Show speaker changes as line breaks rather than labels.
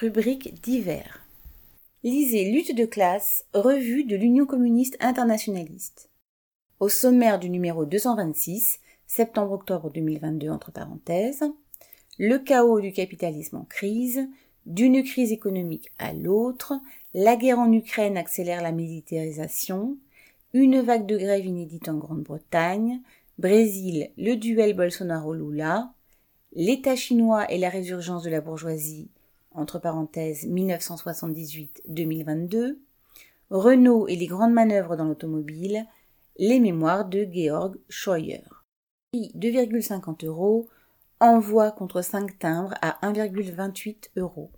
Rubrique divers. Lisez Lutte de classe, revue de l'Union communiste internationaliste. Au sommaire du numéro 226, septembre-octobre 2022 entre parenthèses, le chaos du capitalisme en crise, d'une crise économique à l'autre, la guerre en Ukraine accélère la militarisation, une vague de grève inédite en Grande-Bretagne, Brésil, le duel Bolsonaro-Lula, l'État chinois et la résurgence de la bourgeoisie, entre parenthèses 1978-2022, Renault et les grandes manœuvres dans l'automobile, les mémoires de Georg Scheuer. Prix 2,50 euros, envoi contre 5 timbres à 1,28 euros.